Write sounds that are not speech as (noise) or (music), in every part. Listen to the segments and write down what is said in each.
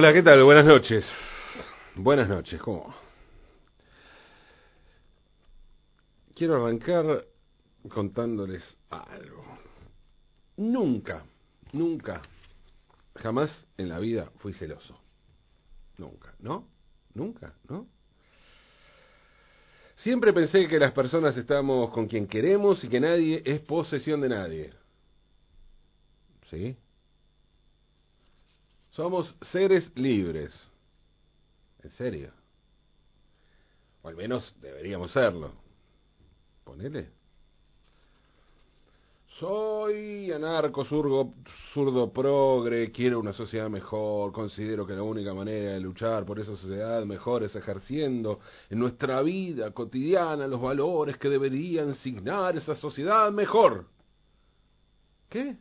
Hola, ¿qué tal? Buenas noches. Buenas noches, ¿cómo? Quiero arrancar contándoles algo. Nunca, nunca, jamás en la vida fui celoso. Nunca, ¿no? Nunca, ¿no? Siempre pensé que las personas estamos con quien queremos y que nadie es posesión de nadie. ¿Sí? Somos seres libres. ¿En serio? O al menos deberíamos serlo. Ponele. Soy anarco, zurdo, zurdo progre, quiero una sociedad mejor, considero que la única manera de luchar por esa sociedad mejor es ejerciendo en nuestra vida cotidiana los valores que deberían signar esa sociedad mejor. ¿Qué?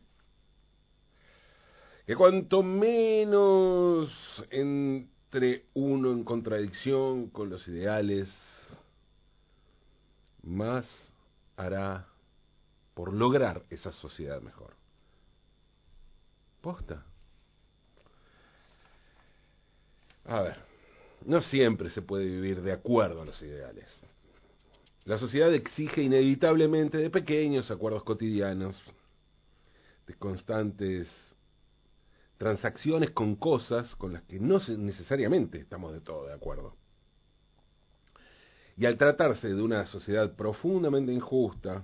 Que cuanto menos entre uno en contradicción con los ideales, más hará por lograr esa sociedad mejor. Posta. A ver, no siempre se puede vivir de acuerdo a los ideales. La sociedad exige inevitablemente de pequeños acuerdos cotidianos, de constantes transacciones con cosas con las que no necesariamente estamos de todo de acuerdo. Y al tratarse de una sociedad profundamente injusta,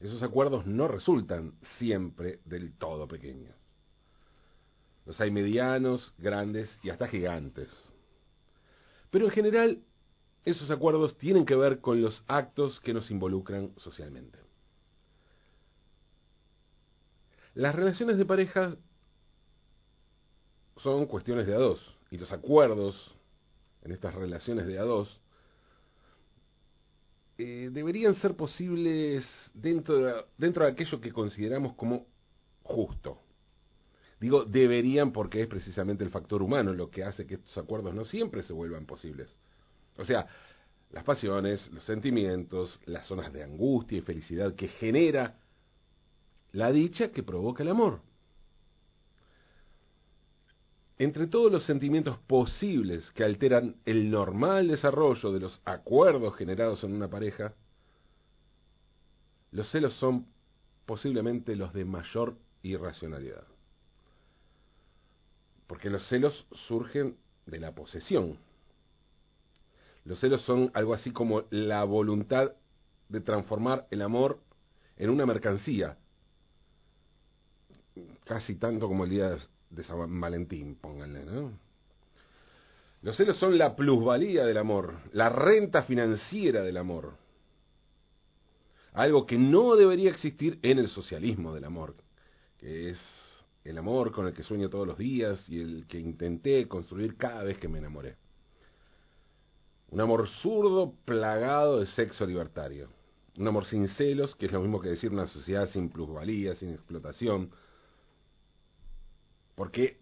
esos acuerdos no resultan siempre del todo pequeños. Los hay medianos, grandes y hasta gigantes. Pero en general, esos acuerdos tienen que ver con los actos que nos involucran socialmente. Las relaciones de pareja son cuestiones de a dos, y los acuerdos en estas relaciones de a dos eh, deberían ser posibles dentro de, dentro de aquello que consideramos como justo. Digo deberían porque es precisamente el factor humano lo que hace que estos acuerdos no siempre se vuelvan posibles. O sea, las pasiones, los sentimientos, las zonas de angustia y felicidad que genera la dicha que provoca el amor. Entre todos los sentimientos posibles que alteran el normal desarrollo de los acuerdos generados en una pareja, los celos son posiblemente los de mayor irracionalidad. Porque los celos surgen de la posesión. Los celos son algo así como la voluntad de transformar el amor en una mercancía, casi tanto como el día de San Valentín, pónganle, ¿no? Los celos son la plusvalía del amor, la renta financiera del amor. Algo que no debería existir en el socialismo del amor, que es el amor con el que sueño todos los días y el que intenté construir cada vez que me enamoré. Un amor zurdo plagado de sexo libertario. Un amor sin celos, que es lo mismo que decir una sociedad sin plusvalía, sin explotación, porque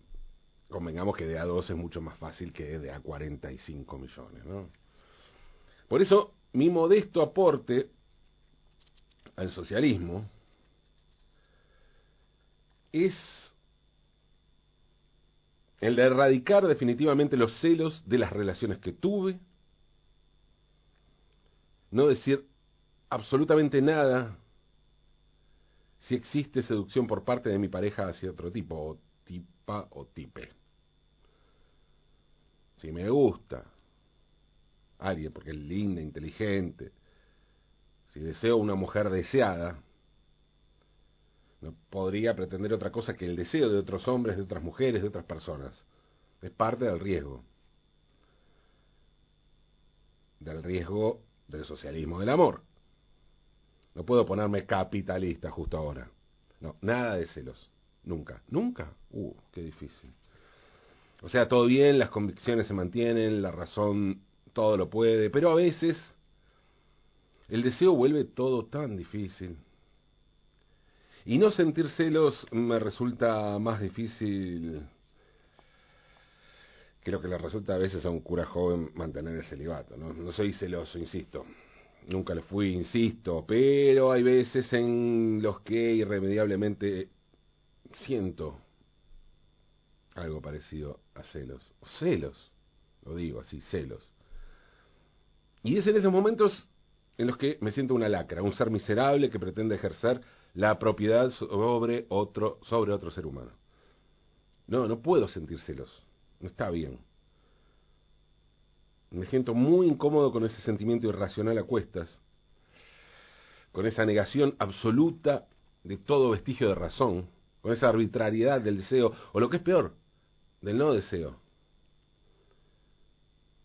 convengamos que de A2 es mucho más fácil que de A45 millones. ¿no? Por eso, mi modesto aporte al socialismo es el de erradicar definitivamente los celos de las relaciones que tuve, no decir absolutamente nada si existe seducción por parte de mi pareja hacia otro tipo, o tipe. Si me gusta alguien porque es linda, inteligente, si deseo una mujer deseada, no podría pretender otra cosa que el deseo de otros hombres, de otras mujeres, de otras personas. Es parte del riesgo. Del riesgo del socialismo del amor. No puedo ponerme capitalista justo ahora. No, nada de celos. Nunca, nunca. Uh, qué difícil. O sea, todo bien, las convicciones se mantienen, la razón todo lo puede, pero a veces el deseo vuelve todo tan difícil. Y no sentir celos me resulta más difícil que lo que le resulta a veces a un cura joven mantener el celibato. No, no soy celoso, insisto. Nunca lo fui, insisto, pero hay veces en los que irremediablemente siento algo parecido a celos. Celos, lo digo así, celos. Y es en esos momentos en los que me siento una lacra, un ser miserable que pretende ejercer la propiedad sobre otro, sobre otro ser humano. No, no puedo sentir celos. No está bien. Me siento muy incómodo con ese sentimiento irracional a cuestas, con esa negación absoluta de todo vestigio de razón, con esa arbitrariedad del deseo, o lo que es peor, del no deseo.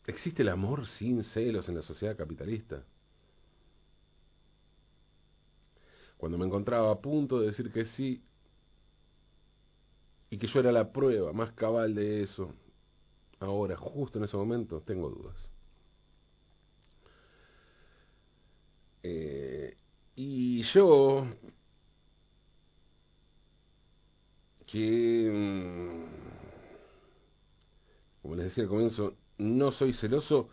¿Existe el amor sin celos en la sociedad capitalista? Cuando me encontraba a punto de decir que sí, y que yo era la prueba más cabal de eso, ahora, justo en ese momento, tengo dudas. Eh, y yo, que, mm, como les decía al comienzo, no soy celoso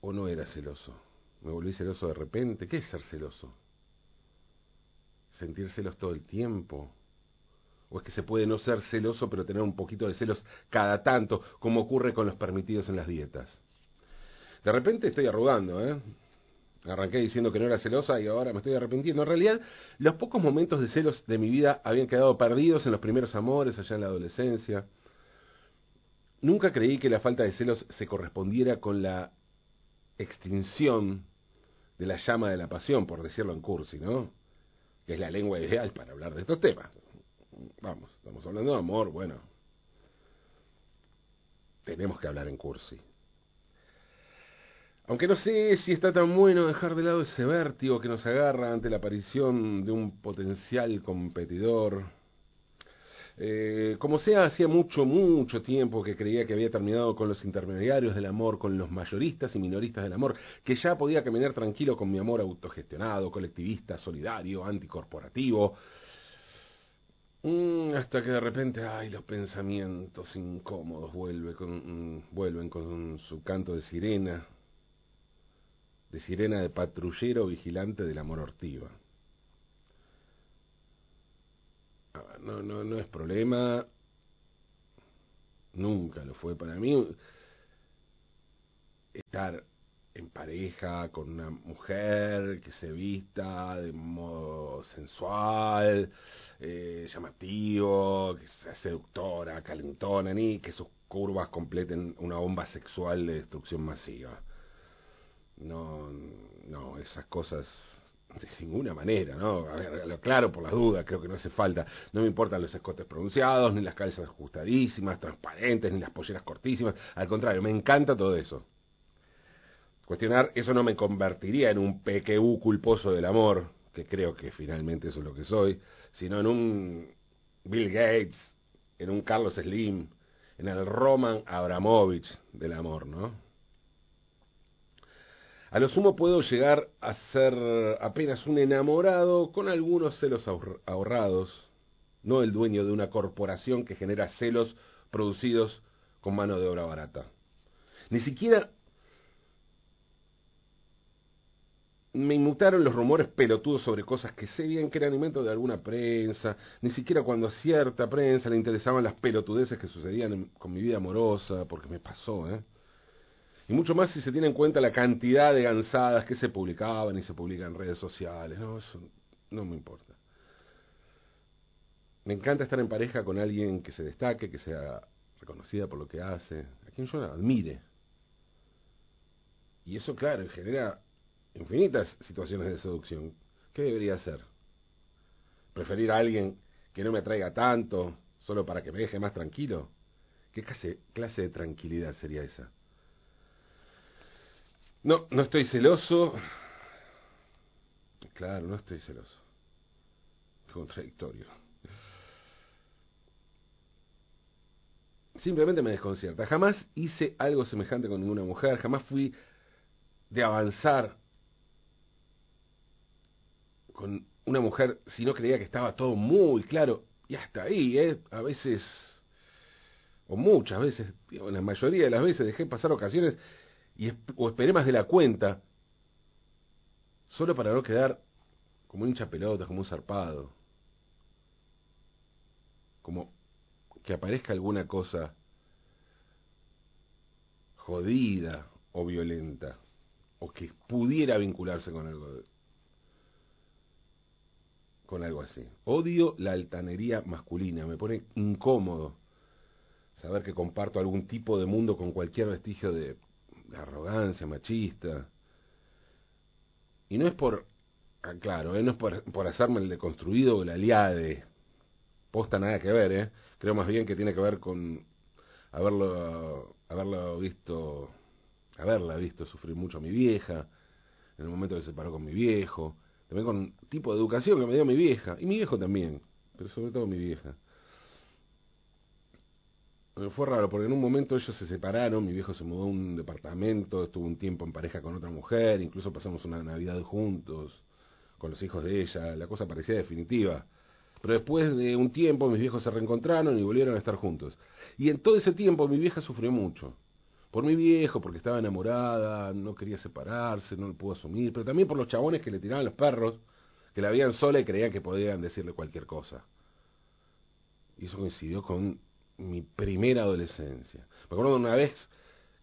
o no era celoso. Me volví celoso de repente. ¿Qué es ser celoso? ¿Sentir celos todo el tiempo? ¿O es que se puede no ser celoso pero tener un poquito de celos cada tanto, como ocurre con los permitidos en las dietas? De repente estoy arrugando, ¿eh? Arranqué diciendo que no era celosa y ahora me estoy arrepintiendo. En realidad, los pocos momentos de celos de mi vida habían quedado perdidos en los primeros amores, allá en la adolescencia. Nunca creí que la falta de celos se correspondiera con la extinción de la llama de la pasión, por decirlo en cursi, ¿no? Que es la lengua ideal para hablar de estos temas vamos, estamos hablando de amor, bueno, tenemos que hablar en cursi. Aunque no sé si está tan bueno dejar de lado ese vértigo que nos agarra ante la aparición de un potencial competidor. Eh, como sea, hacía mucho, mucho tiempo que creía que había terminado con los intermediarios del amor, con los mayoristas y minoristas del amor, que ya podía caminar tranquilo con mi amor autogestionado, colectivista, solidario, anticorporativo, Mm, hasta que de repente, ay, los pensamientos incómodos vuelve con, mm, vuelven con su canto de sirena, de sirena de patrullero vigilante del amor ortiva. Ah, no, no, no es problema, nunca lo fue para mí estar en pareja con una mujer que se vista de modo sensual, eh, llamativo, que sea seductora, calentona, ni que sus curvas completen una bomba sexual de destrucción masiva. No, no, esas cosas de ninguna manera, ¿no? A ver, claro, por las dudas, creo que no hace falta. No me importan los escotes pronunciados, ni las calzas ajustadísimas, transparentes, ni las polleras cortísimas. Al contrario, me encanta todo eso. Cuestionar eso no me convertiría en un PQU culposo del amor, que creo que finalmente eso es lo que soy, sino en un Bill Gates, en un Carlos Slim, en el Roman Abramovich del amor, ¿no? A lo sumo puedo llegar a ser apenas un enamorado con algunos celos ahorrados, no el dueño de una corporación que genera celos producidos con mano de obra barata. Ni siquiera me inmutaron los rumores pelotudos sobre cosas que sé bien que eran invento de alguna prensa, ni siquiera cuando a cierta prensa le interesaban las pelotudeces que sucedían con mi vida amorosa, porque me pasó, ¿eh? Y mucho más si se tiene en cuenta la cantidad de gansadas que se publicaban y se publican en redes sociales, no, eso no me importa. Me encanta estar en pareja con alguien que se destaque, que sea reconocida por lo que hace, a quien yo admire. Y eso, claro, genera infinitas situaciones de seducción. ¿Qué debería hacer? ¿Preferir a alguien que no me atraiga tanto solo para que me deje más tranquilo? ¿Qué clase, clase de tranquilidad sería esa? No, no estoy celoso. Claro, no estoy celoso. Contradictorio. Simplemente me desconcierta. Jamás hice algo semejante con ninguna mujer, jamás fui de avanzar con una mujer si no creía que estaba todo muy claro, y hasta ahí, ¿eh? a veces, o muchas veces, en la mayoría de las veces dejé pasar ocasiones y, o esperé más de la cuenta, solo para no quedar como un hincha pelota, como un zarpado, como que aparezca alguna cosa jodida o violenta, o que pudiera vincularse con algo con algo así. Odio la altanería masculina, me pone incómodo saber que comparto algún tipo de mundo con cualquier vestigio de, arrogancia machista. Y no es por, ah, claro, eh, no es por, por hacerme el deconstruido o el aliade, posta nada que ver, ¿eh? creo más bien que tiene que ver con haberlo, haberlo visto, haberla visto sufrir mucho a mi vieja, en el momento que se separó con mi viejo, también con tipo de educación que me dio mi vieja, y mi viejo también, pero sobre todo mi vieja. Fue raro, porque en un momento ellos se separaron, mi viejo se mudó a un departamento, estuvo un tiempo en pareja con otra mujer, incluso pasamos una Navidad juntos, con los hijos de ella, la cosa parecía definitiva. Pero después de un tiempo mis viejos se reencontraron y volvieron a estar juntos. Y en todo ese tiempo mi vieja sufrió mucho por mi viejo, porque estaba enamorada, no quería separarse, no lo pudo asumir, pero también por los chabones que le tiraban los perros, que la veían sola y creían que podían decirle cualquier cosa. Y eso coincidió con mi primera adolescencia. Me acuerdo de una vez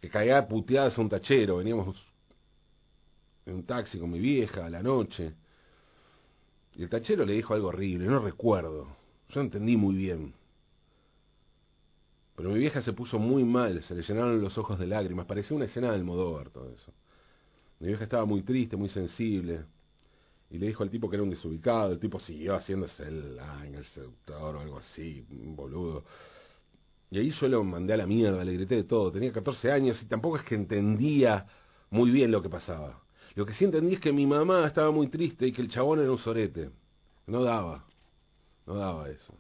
que caía puteadas a un tachero, veníamos en un taxi con mi vieja a la noche, y el tachero le dijo algo horrible, no recuerdo, yo entendí muy bien. Pero mi vieja se puso muy mal, se le llenaron los ojos de lágrimas, parecía una escena del Modóvar todo eso. Mi vieja estaba muy triste, muy sensible, y le dijo al tipo que era un desubicado, el tipo siguió haciéndose el, el seductor o algo así, un boludo. Y ahí yo lo mandé a la mierda, le grité de todo, tenía 14 años y tampoco es que entendía muy bien lo que pasaba. Lo que sí entendí es que mi mamá estaba muy triste y que el chabón era un sorete. No daba, no daba eso.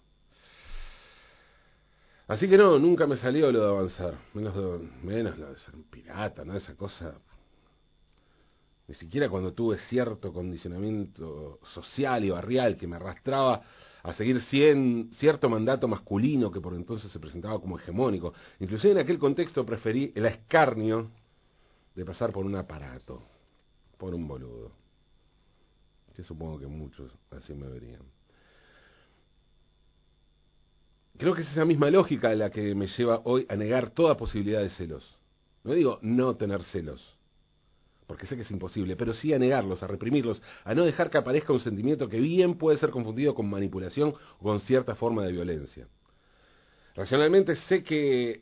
Así que no, nunca me salió lo de avanzar, menos, menos lo de ser un pirata, ¿no? Esa cosa. Ni siquiera cuando tuve cierto condicionamiento social y barrial que me arrastraba a seguir cien, cierto mandato masculino que por entonces se presentaba como hegemónico. Inclusive en aquel contexto preferí el escarnio de pasar por un aparato, por un boludo. Que supongo que muchos así me verían. Creo que es esa misma lógica la que me lleva hoy a negar toda posibilidad de celos. No digo no tener celos, porque sé que es imposible, pero sí a negarlos, a reprimirlos, a no dejar que aparezca un sentimiento que bien puede ser confundido con manipulación o con cierta forma de violencia. Racionalmente sé que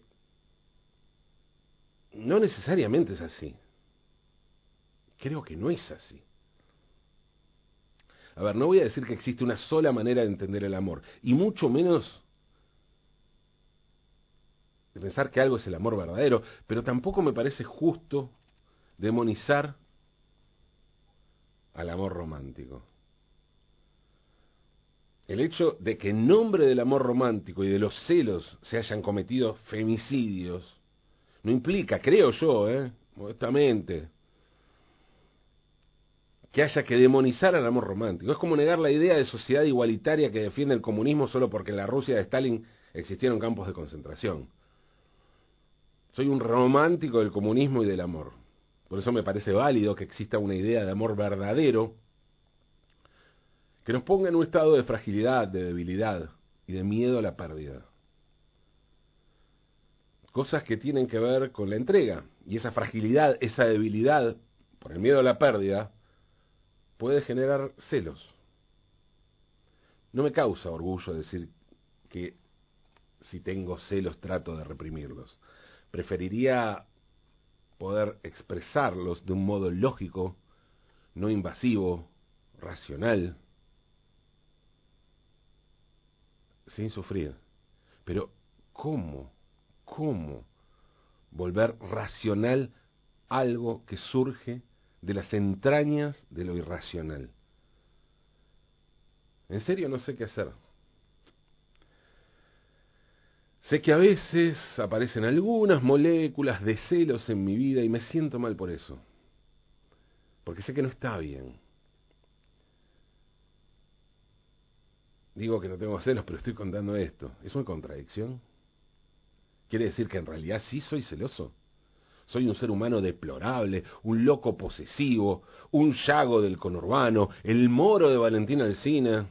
no necesariamente es así. Creo que no es así. A ver, no voy a decir que existe una sola manera de entender el amor, y mucho menos de pensar que algo es el amor verdadero, pero tampoco me parece justo demonizar al amor romántico. El hecho de que en nombre del amor romántico y de los celos se hayan cometido femicidios no implica, creo yo, ¿eh? modestamente, que haya que demonizar al amor romántico. Es como negar la idea de sociedad igualitaria que defiende el comunismo solo porque en la Rusia de Stalin existieron campos de concentración. Soy un romántico del comunismo y del amor. Por eso me parece válido que exista una idea de amor verdadero que nos ponga en un estado de fragilidad, de debilidad y de miedo a la pérdida. Cosas que tienen que ver con la entrega. Y esa fragilidad, esa debilidad, por el miedo a la pérdida, puede generar celos. No me causa orgullo decir que si tengo celos trato de reprimirlos preferiría poder expresarlos de un modo lógico, no invasivo, racional, sin sufrir. Pero, ¿cómo? ¿Cómo volver racional algo que surge de las entrañas de lo irracional? En serio no sé qué hacer. Sé que a veces aparecen algunas moléculas de celos en mi vida y me siento mal por eso. Porque sé que no está bien. Digo que no tengo celos, pero estoy contando esto. ¿Es una contradicción? ¿Quiere decir que en realidad sí soy celoso? Soy un ser humano deplorable, un loco posesivo, un llago del conurbano, el moro de Valentina Alcina.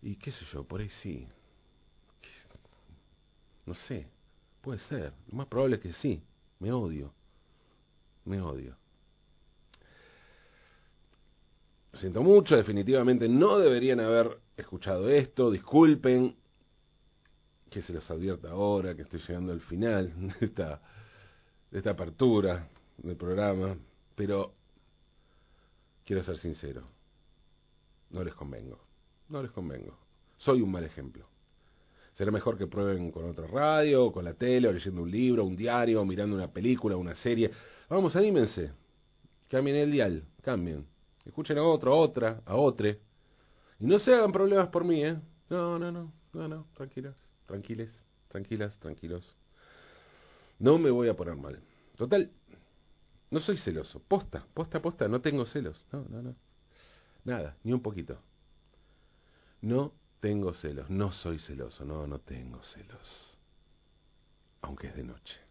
Y qué sé yo, por ahí sí No sé, puede ser. Lo más probable es que sí. Me odio. Me odio. Lo siento mucho, definitivamente no deberían haber escuchado esto. Disculpen que se los advierta ahora, que estoy llegando al final (laughs) de esta, de esta apertura del programa, pero quiero ser sincero, no les convengo, no les convengo. Soy un mal ejemplo. Será mejor que prueben con otra radio, con la tele, o leyendo un libro, un diario, o mirando una película, una serie. Vamos, anímense. Cambien el dial, cambien. Escuchen a otro, a otra, a otro. Y no se hagan problemas por mí, ¿eh? No, no, no, no, no, tranquilas, tranquiles, tranquilas, tranquilos. No me voy a poner mal. Total, no soy celoso. Posta, posta, posta, no tengo celos. No, no, no. Nada, ni un poquito. No tengo celos, no soy celoso, no, no tengo celos. Aunque es de noche.